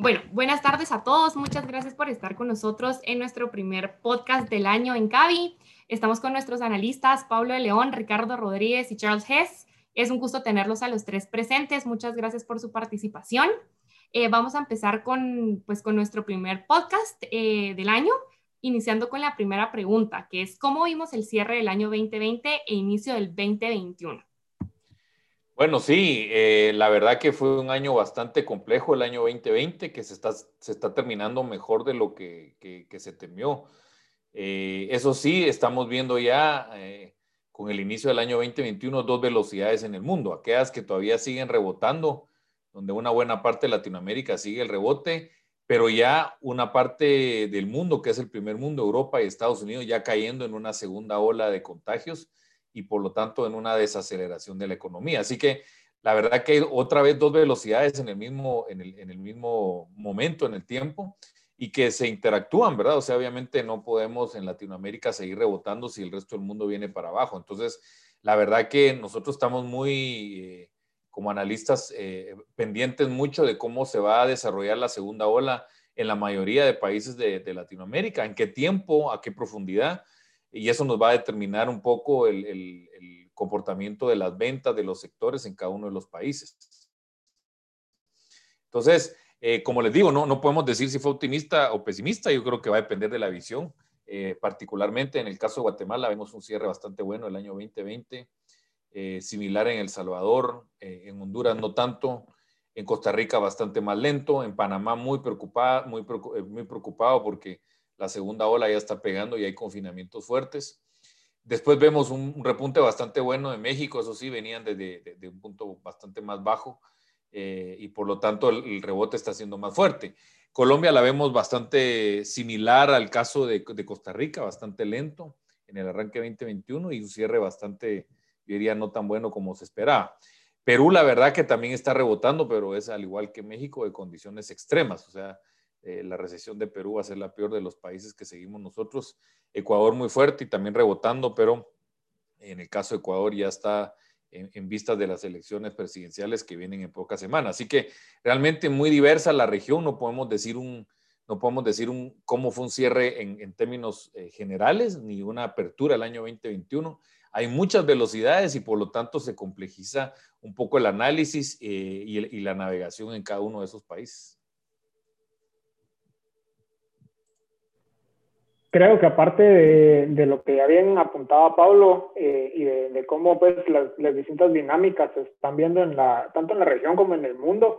Bueno, buenas tardes a todos. Muchas gracias por estar con nosotros en nuestro primer podcast del año en Cavi. Estamos con nuestros analistas Pablo de León, Ricardo Rodríguez y Charles Hess. Es un gusto tenerlos a los tres presentes. Muchas gracias por su participación. Eh, vamos a empezar con, pues, con nuestro primer podcast eh, del año, iniciando con la primera pregunta, que es ¿cómo vimos el cierre del año 2020 e inicio del 2021? Bueno, sí, eh, la verdad que fue un año bastante complejo el año 2020, que se está, se está terminando mejor de lo que, que, se temió. Eh, eso sí, estamos viendo ya eh, con el inicio del año 2021 dos velocidades en el mundo, aquellas que todavía siguen rebotando, donde una buena parte de Latinoamérica sigue el rebote, pero ya una parte del mundo, que es el primer mundo, Europa y Estados Unidos, ya cayendo en una segunda ola de contagios y por lo tanto en una desaceleración de la economía. Así que la verdad que hay otra vez dos velocidades en el mismo, en el, en el mismo momento, en el tiempo, y que se interactúan, ¿verdad? O sea, obviamente no podemos en Latinoamérica seguir rebotando si el resto del mundo viene para abajo. Entonces, la verdad que nosotros estamos muy, eh, como analistas, eh, pendientes mucho de cómo se va a desarrollar la segunda ola en la mayoría de países de, de Latinoamérica, en qué tiempo, a qué profundidad y eso nos va a determinar un poco el, el, comportamiento de las ventas de los sectores en cada uno de los países. Entonces, eh, como les digo, no, no podemos decir si fue optimista o pesimista, yo creo que va a depender de la visión. Eh, particularmente en el caso de Guatemala, vemos un cierre bastante bueno el año 2020, eh, similar en El Salvador, en Honduras no tanto, en Costa Rica bastante más lento, en Panamá muy preocupado, muy, muy preocupado porque la segunda ola ya está pegando y hay confinamientos fuertes. Después vemos un, repunte bastante bueno de México, eso sí, venían desde de, un punto bastante más bajo eh, y por lo tanto el, rebote está siendo más fuerte. Colombia la vemos bastante similar al caso de, Costa Rica, bastante lento en el arranque 2021 y un cierre bastante, yo diría, no tan bueno como se esperaba. Perú, la verdad que también está rebotando, pero es al igual que México de condiciones extremas, o sea, eh, la recesión de Perú va a ser la peor de los países que seguimos nosotros. Ecuador muy fuerte y también rebotando, pero en el caso de Ecuador ya está en, en vistas de las elecciones presidenciales que vienen en pocas semanas. Así que realmente muy diversa la región, no podemos decir un, no podemos decir un, cómo fue un cierre en, términos eh, generales, ni una apertura el año 2021. Hay muchas velocidades y por lo tanto se complejiza un poco el análisis eh, y la navegación en cada uno de esos países. Creo que aparte de, lo que ya bien apuntaba Pablo eh, y de, cómo pues las, distintas dinámicas se están viendo en la, tanto en la región como en el mundo,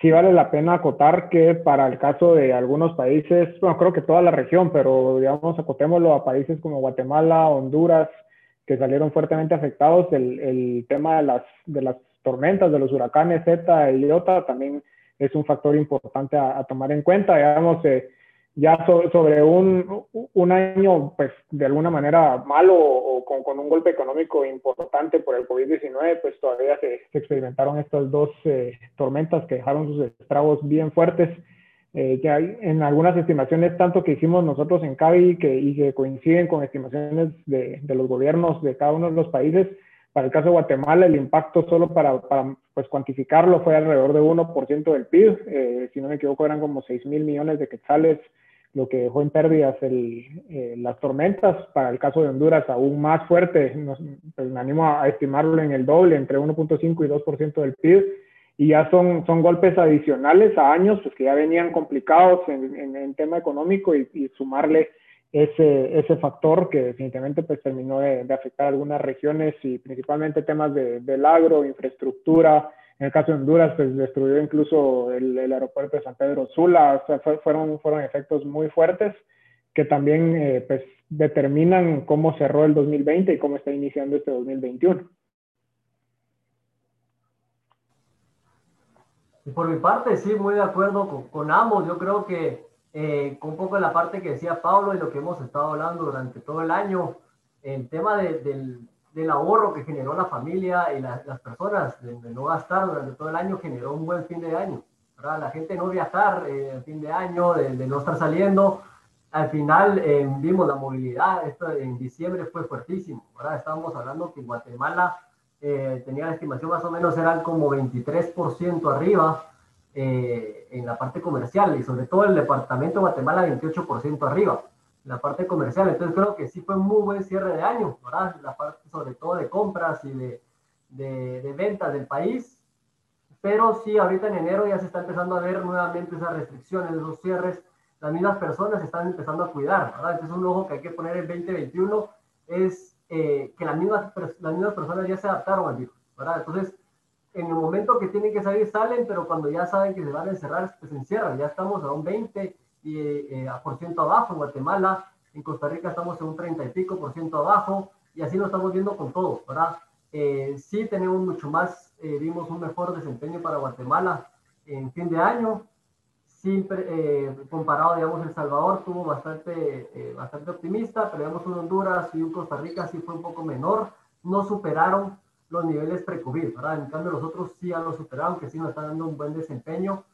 sí vale la pena acotar que para el caso de algunos países, bueno, creo que toda la región, pero digamos, acotémoslo a países como Guatemala, Honduras, que salieron fuertemente afectados, el, el tema de las, de las tormentas, de los huracanes Z y Iota también es un factor importante a, tomar en cuenta, digamos, eh, ya sobre un, un, año, pues de alguna manera malo o con, con un golpe económico importante por el COVID-19, pues todavía se, experimentaron estas dos eh, tormentas que dejaron sus estragos bien fuertes. Eh, en algunas estimaciones, tanto que hicimos nosotros en CAVI que, y que coinciden con estimaciones de, de, los gobiernos de cada uno de los países, para el caso de Guatemala, el impacto solo para, para pues, cuantificarlo fue alrededor de 1% del PIB. Eh, si no me equivoco, eran como 6 mil millones de quetzales lo que dejó en pérdidas el, eh, las tormentas. Para el caso de Honduras, aún más fuerte, nos, pues, me animo a, estimarlo en el doble, entre 1.5 y 2% del PIB. Y ya son, son golpes adicionales a años pues, que ya venían complicados en, en, tema económico y, sumarle ese, ese factor que definitivamente pues, terminó de, de afectar algunas regiones y principalmente temas de, del agro, infraestructura, en el caso de Honduras, pues destruyó incluso el, aeropuerto de San Pedro Sula. O sea, fueron, fueron efectos muy fuertes que también eh, pues, determinan cómo cerró el 2020 y cómo está iniciando este 2021. Y por mi parte, sí, muy de acuerdo con, ambos. Yo creo que eh, con un poco de la parte que decía Pablo y lo que hemos estado hablando durante todo el año, el tema del, del ahorro que generó la familia y las personas de, no gastar durante todo el año generó un buen fin de año. ¿verdad? La gente no viajar eh, el fin de año, de, no estar saliendo. Al final eh, vimos la movilidad, esto en diciembre fue fuertísimo. ¿verdad? Estábamos hablando que Guatemala eh, tenía la estimación más o menos eran como 23% arriba eh, en la parte comercial y sobre todo el departamento de Guatemala 28% arriba, la parte comercial. Entonces creo que sí fue un muy buen cierre de año, ¿verdad? La parte sobre todo de compras y de, de, de ventas del país. Pero sí, ahorita en enero ya se está empezando a ver nuevamente esas restricciones, esos cierres. Las mismas personas están empezando a cuidar, ¿verdad? Entonces un ojo que hay que poner en 2021 es eh, que las mismas, las mismas personas ya se adaptaron al virus, ¿verdad? Entonces en el momento que tienen que salir salen, pero cuando ya saben que se van a encerrar, pues se encierran. Ya estamos a un 20 y, eh, por ciento abajo en Guatemala, en Costa Rica estamos en un 30 y pico por ciento abajo, y así lo estamos viendo con todo, ¿verdad? Eh, sí tenemos mucho más, eh, vimos un mejor desempeño para Guatemala en fin de año, siempre eh, comparado, digamos, El Salvador tuvo bastante, bastante optimista, pero digamos un Honduras y un Costa Rica sí fue un poco menor, no superaron los niveles pre-COVID, ¿verdad? En cambio, los otros sí ya lo superaron, que sí nos están dando un buen desempeño.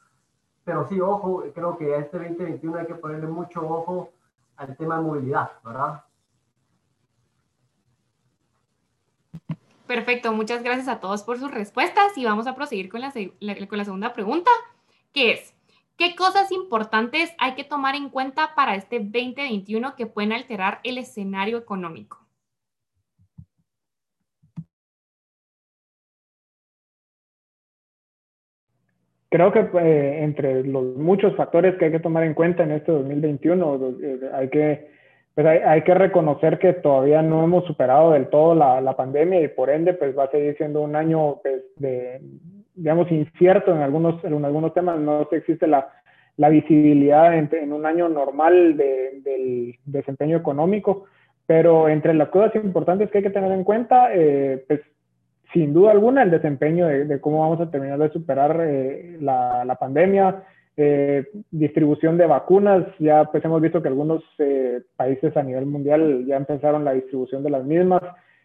Pero sí, ojo, creo que a este 2021 hay que ponerle mucho ojo al tema de movilidad, ¿verdad? Perfecto, muchas gracias a todos por sus respuestas y vamos a proseguir con la, con la segunda pregunta, que es, ¿qué cosas importantes hay que tomar en cuenta para este 2021 que pueden alterar el escenario económico? Creo que eh, entre los muchos factores que hay que tomar en cuenta en este 2021, eh, hay que, pues hay, que reconocer que todavía no hemos superado del todo la, la, pandemia y por ende pues va a seguir siendo un año pues, de, digamos, incierto en algunos, en algunos temas, no existe la, la visibilidad en, en, un año normal de, del desempeño económico, pero entre las cosas importantes que hay que tener en cuenta, eh, pues sin duda alguna el desempeño de, cómo vamos a terminar de superar eh, la, pandemia, eh, distribución de vacunas, ya pues hemos visto que algunos eh, países a nivel mundial ya empezaron la distribución de las mismas.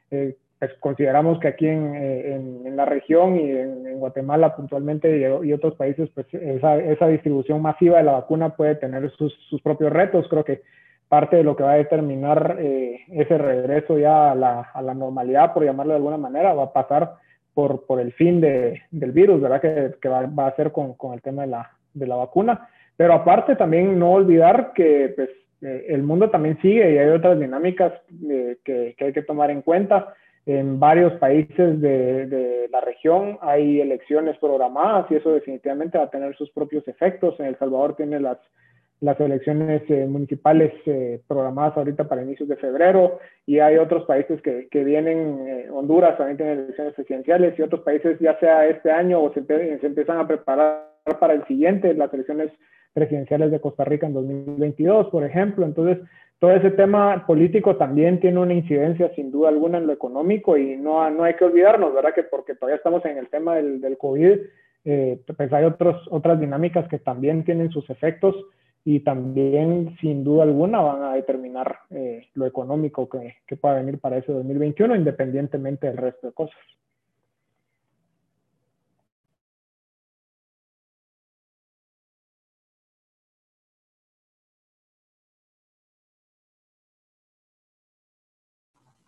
pues consideramos que aquí en, en, la región y en, Guatemala puntualmente y, y, otros países, pues esa, esa distribución masiva de la vacuna puede tener sus, sus propios retos. Creo que parte de lo que va a determinar eh, ese regreso ya a la, a la, normalidad, por llamarlo de alguna manera, va a pasar por, por el fin de, del virus, ¿verdad? Que, que va, va, a ser con, con el tema de la, de la, vacuna. Pero aparte también no olvidar que pues, eh, el mundo también sigue y hay otras dinámicas eh, que, que, hay que tomar en cuenta. En varios países de, de, la región hay elecciones programadas y eso definitivamente va a tener sus propios efectos. En El Salvador tiene las las elecciones eh, municipales eh, programadas ahorita para inicios de febrero y hay otros países que, que vienen, eh, Honduras también tiene elecciones presidenciales y otros países ya sea este año o se, se, empiezan a preparar para el siguiente, las elecciones presidenciales de Costa Rica en 2022, por ejemplo. Entonces, todo ese tema político también tiene una incidencia sin duda alguna en lo económico y no, no hay que olvidarnos, ¿verdad? Que porque todavía estamos en el tema del, del COVID, pues hay otros, otras dinámicas que también tienen sus efectos y también sin duda alguna van a determinar eh, lo económico que, que, pueda venir para ese 2021 independientemente del resto de cosas.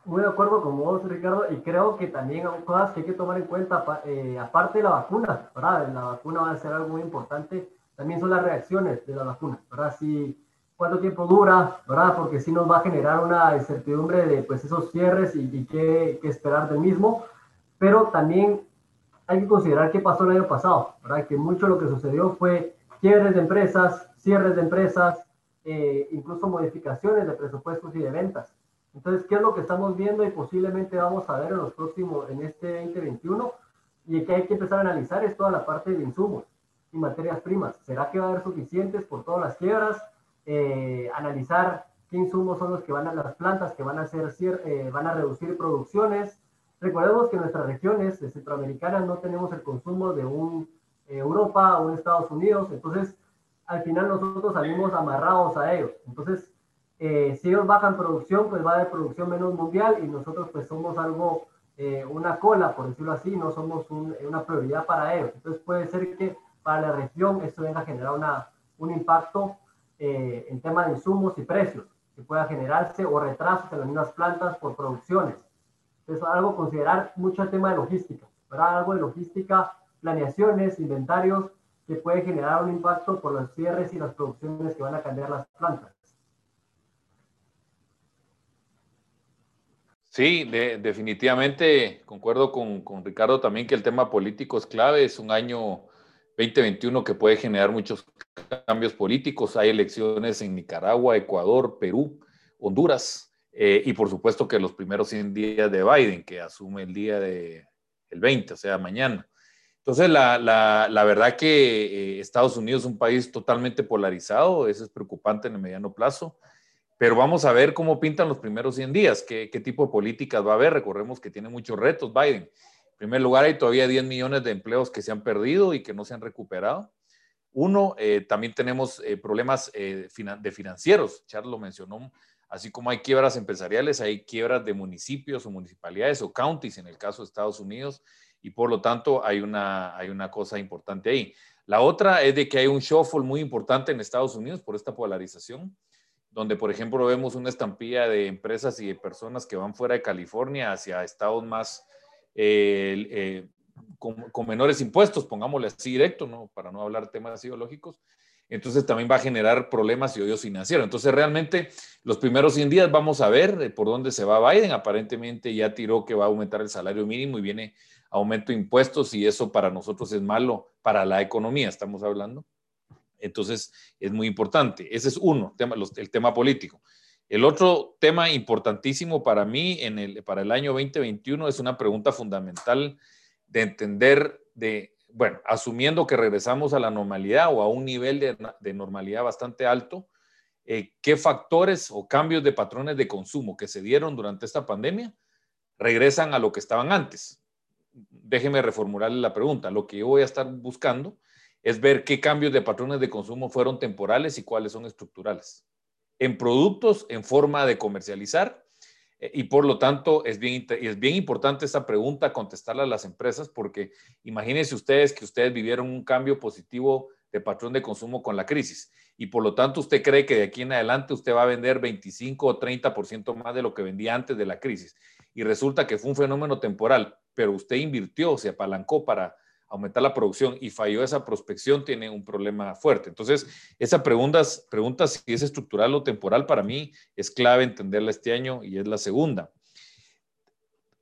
Muy de acuerdo con vos, Ricardo, y creo que también hay cosas que hay que tomar en cuenta, eh, aparte de la vacuna, ¿verdad? La vacuna va a ser algo muy importante también son las reacciones de la vacuna, ¿verdad? Si, cuánto tiempo dura, ¿verdad? Porque si nos va a generar una incertidumbre de pues esos cierres y, qué, qué, esperar del mismo, pero también hay que considerar qué pasó el año pasado, ¿verdad? Que mucho lo que sucedió fue quiebres de empresas, cierres de empresas, eh, incluso modificaciones de presupuestos y de ventas. Entonces, ¿qué es lo que estamos viendo y posiblemente vamos a ver en los próximos, en este 2021? Y que hay que empezar a analizar es toda la parte de insumos y materias primas. ¿Será que va a haber suficientes por todas las quiebras? Eh, analizar qué insumos son los que van a las plantas que van a hacer, eh, van a reducir producciones. Recordemos que en nuestras regiones centroamericanas no tenemos el consumo de un eh, Europa o un Estados Unidos, entonces al final nosotros salimos amarrados a ellos. Entonces, si ellos bajan producción, pues va a haber producción menos mundial y nosotros pues somos algo, una cola, por decirlo así, no somos una prioridad para ellos. Entonces puede ser que para la región esto venga a generar una, un impacto eh, en tema de insumos y precios que pueda generarse o retrasos en las mismas plantas por producciones. Entonces, algo considerar mucho el tema de logística, ¿verdad? Algo de logística, planeaciones, inventarios, que puede generar un impacto por los cierres y las producciones que van a cambiar las plantas. Sí, definitivamente concuerdo con, con, Ricardo también que el tema político es clave. Es un año 2021 que puede generar muchos cambios políticos. Hay elecciones en Nicaragua, Ecuador, Perú, Honduras eh, y por supuesto que los primeros 100 días de Biden, que asume el día de el 20, o sea, mañana. Entonces, la, la, la verdad que eh, Estados Unidos es un país totalmente polarizado, eso es preocupante en el mediano plazo. Pero vamos a ver cómo pintan los primeros 100 días, qué, qué tipo de políticas va a haber. Recordemos que tiene muchos retos Biden. Primer lugar, hay todavía 10 millones de empleos que se han perdido y que no se han recuperado. Uno, eh, también tenemos eh, problemas eh, de financieros, Charles lo mencionó, así como hay quiebras empresariales, hay quiebras de municipios o municipalidades o counties en el caso de Estados Unidos y por lo tanto hay una, hay una cosa importante ahí. La otra es de que hay un shuffle muy importante en Estados Unidos por esta polarización donde por ejemplo vemos una estampilla de empresas y de personas que van fuera de California hacia estados más eh, con, menores impuestos, pongámosle así directo, ¿no? para no hablar temas ideológicos. Entonces también va a generar problemas y hoyos financieros. Entonces realmente los primeros 100 días vamos a ver eh, por dónde se va Biden. Aparentemente ya tiró que va a aumentar el salario mínimo y viene aumento de impuestos y eso para nosotros es malo para la economía, estamos hablando. Entonces, es muy importante. Ese es uno, el tema político. El otro tema importantísimo para mí en el, para el año 2021 es una pregunta fundamental de entender, de, bueno, asumiendo que regresamos a la normalidad o a un nivel de, normalidad bastante alto, eh, ¿qué factores o cambios de patrones de consumo que se dieron durante esta pandemia regresan a lo que estaban antes? Déjeme reformularle la pregunta. Lo que yo voy a estar buscando es ver qué cambios de patrones de consumo fueron temporales y cuáles son estructurales. En productos, en forma de comercializar, eh, y por lo tanto es bien, es bien importante esta pregunta contestarla a las empresas porque imagínense ustedes que ustedes vivieron un cambio positivo de patrón de consumo con la crisis y por lo tanto usted cree que de aquí en adelante usted va a vender 25 o 30% más de lo que vendía antes de la crisis y resulta que fue un fenómeno temporal, pero usted invirtió, se apalancó para aumentar la producción y falló esa prospección, tiene un problema fuerte. Entonces, esa pregunta, pregunta si es estructural o temporal, para mí es clave entenderla este año y es la segunda.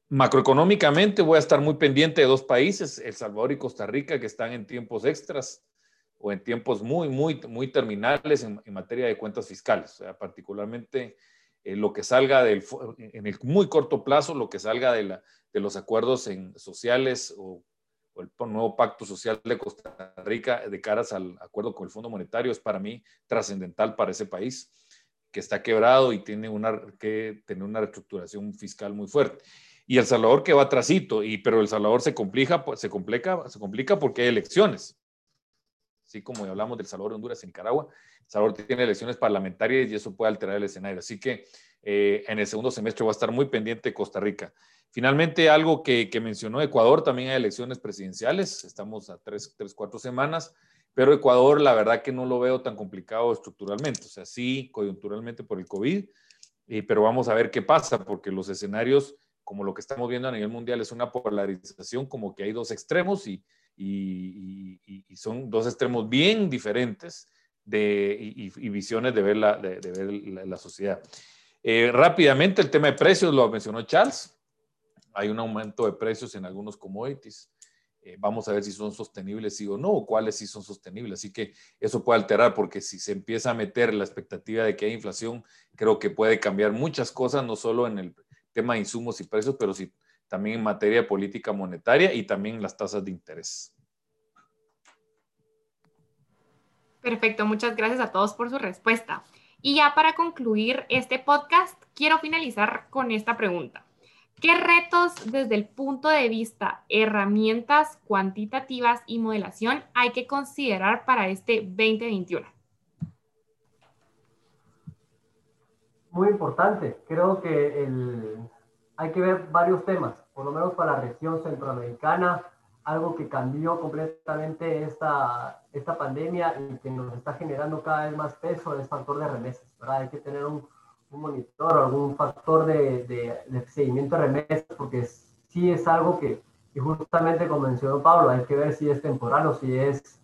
Macroeconómicamente voy a estar muy pendiente de dos países, El Salvador y Costa Rica, que están en tiempos extras o en tiempos muy, muy, muy terminales en, materia de cuentas fiscales, o sea, particularmente eh, lo que salga del, en el muy corto plazo, lo que salga de, la, de los acuerdos en, sociales o el nuevo pacto social de Costa Rica de caras al acuerdo con el Fondo Monetario es para mí trascendental para ese país que está quebrado y tiene una, que tener una reestructuración fiscal muy fuerte. Y El Salvador que va trasito, y, pero El Salvador se complica, se, complica, se complica porque hay elecciones. Así como hablamos del Salvador, Honduras Nicaragua, El Salvador tiene elecciones parlamentarias y eso puede alterar el escenario. Así que eh, en el segundo semestre va a estar muy pendiente Costa Rica. Finalmente, algo que, mencionó Ecuador, también hay elecciones presidenciales, estamos a tres, tres, cuatro semanas, pero Ecuador la verdad que no lo veo tan complicado estructuralmente, o sea, sí, coyunturalmente por el COVID, pero vamos a ver qué pasa, porque los escenarios, como lo que estamos viendo a nivel mundial, es una polarización, como que hay dos extremos y, y, son dos extremos bien diferentes de, y, visiones de ver la, de, ver la, sociedad. Eh, rápidamente, el tema de precios lo mencionó Charles hay un aumento de precios en algunos commodities. Eh, vamos a ver si son sostenibles sí o no, o cuáles sí son sostenibles. Así que eso puede alterar, porque si se empieza a meter la expectativa de que hay inflación, creo que puede cambiar muchas cosas, no solo en el tema de insumos y precios, pero sí también en materia de política monetaria y también las tasas de interés. Perfecto, muchas gracias a todos por su respuesta. Y ya para concluir este podcast, quiero finalizar con esta pregunta. ¿Qué retos desde el punto de vista herramientas cuantitativas y modelación hay que considerar para este 2021? Muy importante. Creo que hay que ver varios temas, por lo menos para la región centroamericana, algo que cambió completamente esta, esta pandemia y que nos está generando cada vez más peso es factor de remesas. Hay que tener un un monitor algún factor de, de, seguimiento de remesas, porque sí es algo que, justamente como mencionó Pablo, hay que ver si es temporal o si es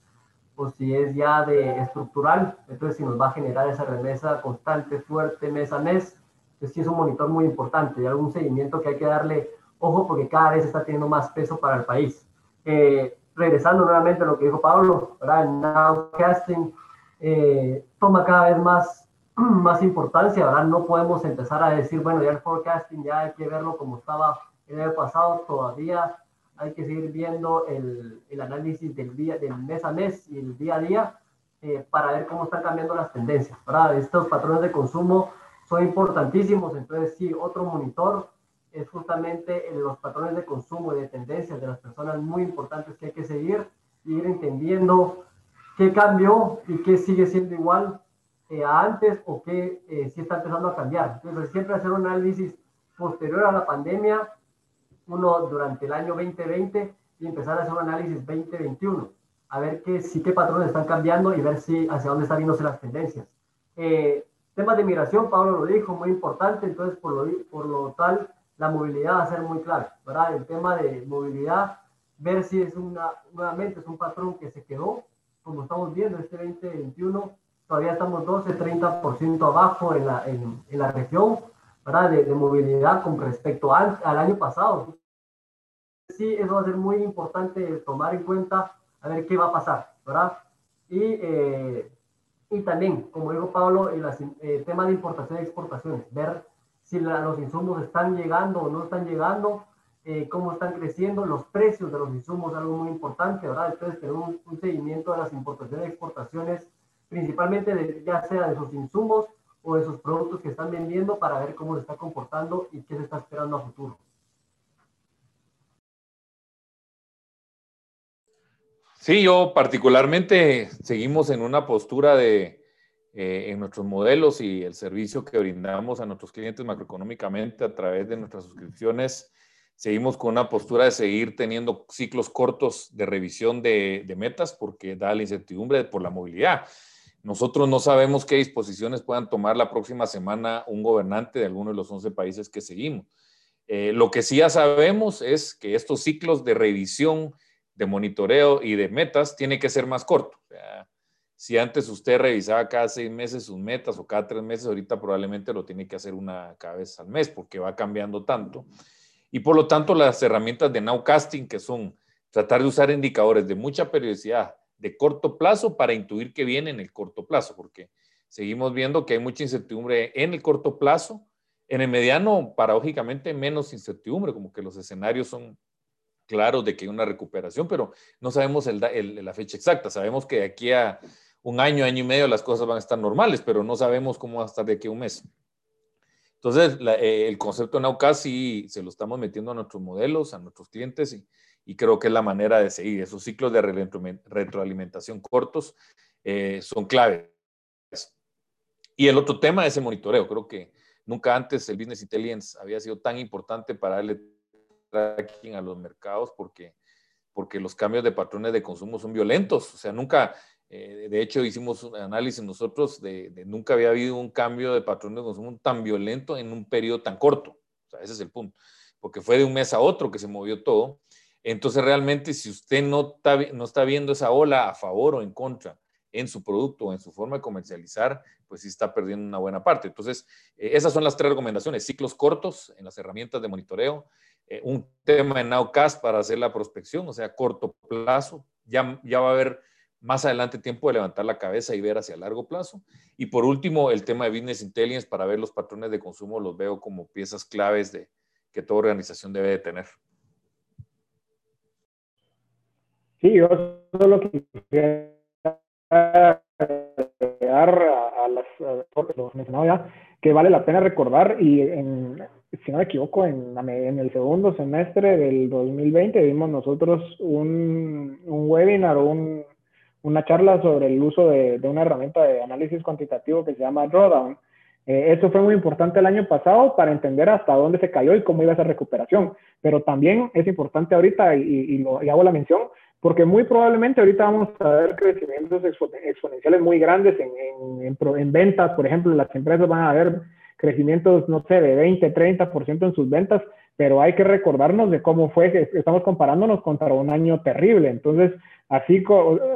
o si es ya de estructural, entonces si nos va a generar esa remesa constante, fuerte, mes a mes, entonces sí es un monitor muy importante y algún seguimiento que hay que darle ojo porque cada vez está teniendo más peso para el país. Eh, regresando nuevamente a lo que dijo Pablo, ¿verdad? el nowcasting eh, toma cada vez más, más importancia, ¿verdad? No podemos empezar a decir, bueno, ya el forecasting ya hay que verlo como estaba el año pasado, todavía hay que seguir viendo el, el análisis del, día, del mes a mes y el día a día eh, para ver cómo están cambiando las tendencias, ¿verdad? Estos patrones de consumo son importantísimos, entonces sí, otro monitor es justamente los patrones de consumo y de tendencias de las personas muy importantes que hay que seguir y ir entendiendo qué cambió y qué sigue siendo igual eh, a antes o qué eh, sí está empezando a cambiar. Entonces, siempre hacer un análisis posterior a la pandemia, uno durante el año 2020 y empezar a hacer un análisis 2021, a ver qué, sí, qué patrones están cambiando y ver si hacia dónde están viéndose las tendencias. Eh, temas de migración, Pablo lo dijo, muy importante, entonces por lo, por lo tal, la movilidad va a ser muy clave, ¿verdad? El tema de movilidad, ver si es una, nuevamente es un patrón que se quedó, como estamos viendo, este 2021, todavía estamos 12-30% abajo en la, en, en, la región, ¿verdad? De, de, movilidad con respecto al, al año pasado. Sí, eso va a ser muy importante tomar en cuenta, a ver qué va a pasar, ¿verdad? Y, eh, y también, como dijo Pablo, el eh, tema de importación y exportaciones, ver si los insumos están llegando o no están llegando, eh, cómo están creciendo, los precios de los insumos, algo muy importante, ¿verdad? Entonces, tener un, un seguimiento de las importaciones y exportaciones, principalmente de, ya sea de sus insumos o de sus productos que están vendiendo para ver cómo se está comportando y qué se está esperando a futuro. Sí, yo particularmente seguimos en una postura de, eh, en nuestros modelos y el servicio que brindamos a nuestros clientes macroeconómicamente a través de nuestras suscripciones. Seguimos con una postura de seguir teniendo ciclos cortos de revisión de, de metas porque da la incertidumbre por la movilidad. Nosotros no sabemos qué disposiciones puedan tomar la próxima semana un gobernante de alguno de los 11 países que seguimos. Eh, lo que sí ya sabemos es que estos ciclos de revisión, de monitoreo y de metas tienen que ser más cortos. O sea, si antes usted revisaba cada seis meses sus metas o cada tres meses, ahorita probablemente lo tiene que hacer una cada vez al mes porque va cambiando tanto. Y por lo tanto, las herramientas de nowcasting, que son tratar de usar indicadores de mucha periodicidad de corto plazo para intuir que viene en el corto plazo, porque seguimos viendo que hay mucha incertidumbre en el corto plazo. En el mediano, paradójicamente, menos incertidumbre, como que los escenarios son claros de que hay una recuperación, pero no sabemos el, el, la fecha exacta. Sabemos que de aquí a un año, año y medio las cosas van a estar normales, pero no sabemos cómo va a estar de aquí a un mes. Entonces, la, eh, el concepto de Naucas sí se lo estamos metiendo a nuestros modelos, a nuestros clientes y, y creo que es la manera de seguir. Esos ciclos de retroalimentación cortos eh, son claves. Y el otro tema es el monitoreo. Creo que nunca antes el Business Intelligence había sido tan importante para darle tracking a los mercados porque, porque los cambios de patrones de consumo son violentos. O sea, nunca eh, de hecho, hicimos un análisis nosotros de, de, nunca había habido un cambio de patrón de consumo tan violento en un periodo tan corto. O sea, ese es el punto. Porque fue de un mes a otro que se movió todo. Entonces, realmente, si usted no está, no está viendo esa ola a favor o en contra en su producto o en su forma de comercializar, pues sí está perdiendo una buena parte. Entonces, eh, esas son las tres recomendaciones. Ciclos cortos en las herramientas de monitoreo, eh, un tema en Nowcast para hacer la prospección, o sea, corto plazo. Ya, ya va a haber más adelante tiempo de levantar la cabeza y ver hacia largo plazo. Y por último, el tema de Business Intelligence para ver los patrones de consumo los veo como piezas claves de que toda organización debe de tener. Sí, yo solo quisiera agregar a, las, los mencionado ya, que vale la pena recordar y en, si no me equivoco, en, en, el segundo semestre del 2020 vimos nosotros un, un webinar o un, una charla sobre el uso de, de, una herramienta de análisis cuantitativo que se llama Drawdown. Eh, esto fue muy importante el año pasado para entender hasta dónde se cayó y cómo iba esa recuperación, pero también es importante ahorita, y, y, lo, y hago la mención, porque muy probablemente ahorita vamos a ver crecimientos exponenciales muy grandes en, en, en, en ventas, por ejemplo, las empresas van a ver crecimientos, no sé, de 20, 30% en sus ventas, pero hay que recordarnos de cómo fue, estamos comparándonos contra un año terrible. Entonces, así,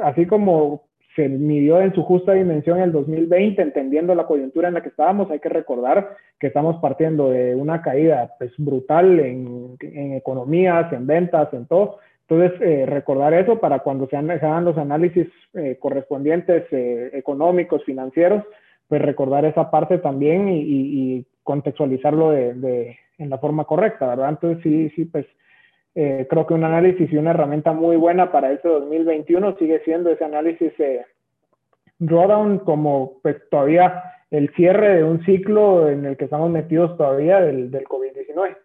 así como se midió en su justa dimensión en el 2020, entendiendo la coyuntura en la que estábamos. Hay que recordar que estamos partiendo de una caída pues, brutal en, en economías, en ventas, en todo. Entonces, eh, recordar eso para cuando se, hagan los análisis eh, correspondientes eh, económicos, financieros, pues recordar esa parte también y, y, contextualizarlo de, de, en la forma correcta, ¿verdad? Entonces, sí, sí, pues eh, creo que un análisis y una herramienta muy buena para este 2021 sigue siendo ese análisis eh, drawdown como pues todavía el cierre de un ciclo en el que estamos metidos todavía del, del COVID-19.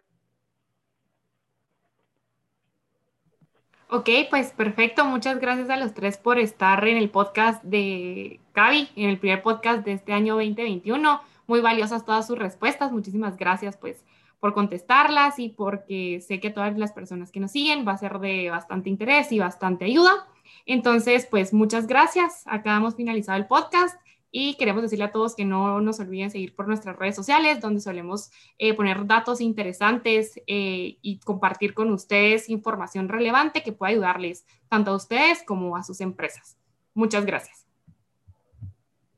Ok, pues perfecto. Muchas gracias a los tres por estar en el podcast de Cavi, en el primer podcast de este año 2021. Muy valiosas todas sus respuestas. Muchísimas gracias, pues, por contestarlas y porque sé que todas las personas que nos siguen va a ser de bastante interés y bastante ayuda. Entonces, pues muchas gracias. Acá hemos finalizado el podcast y queremos decirle a todos que no nos olviden seguir por nuestras redes sociales, donde solemos eh, poner datos interesantes eh, y compartir con ustedes información relevante que pueda ayudarles tanto a ustedes como a sus empresas. Muchas gracias.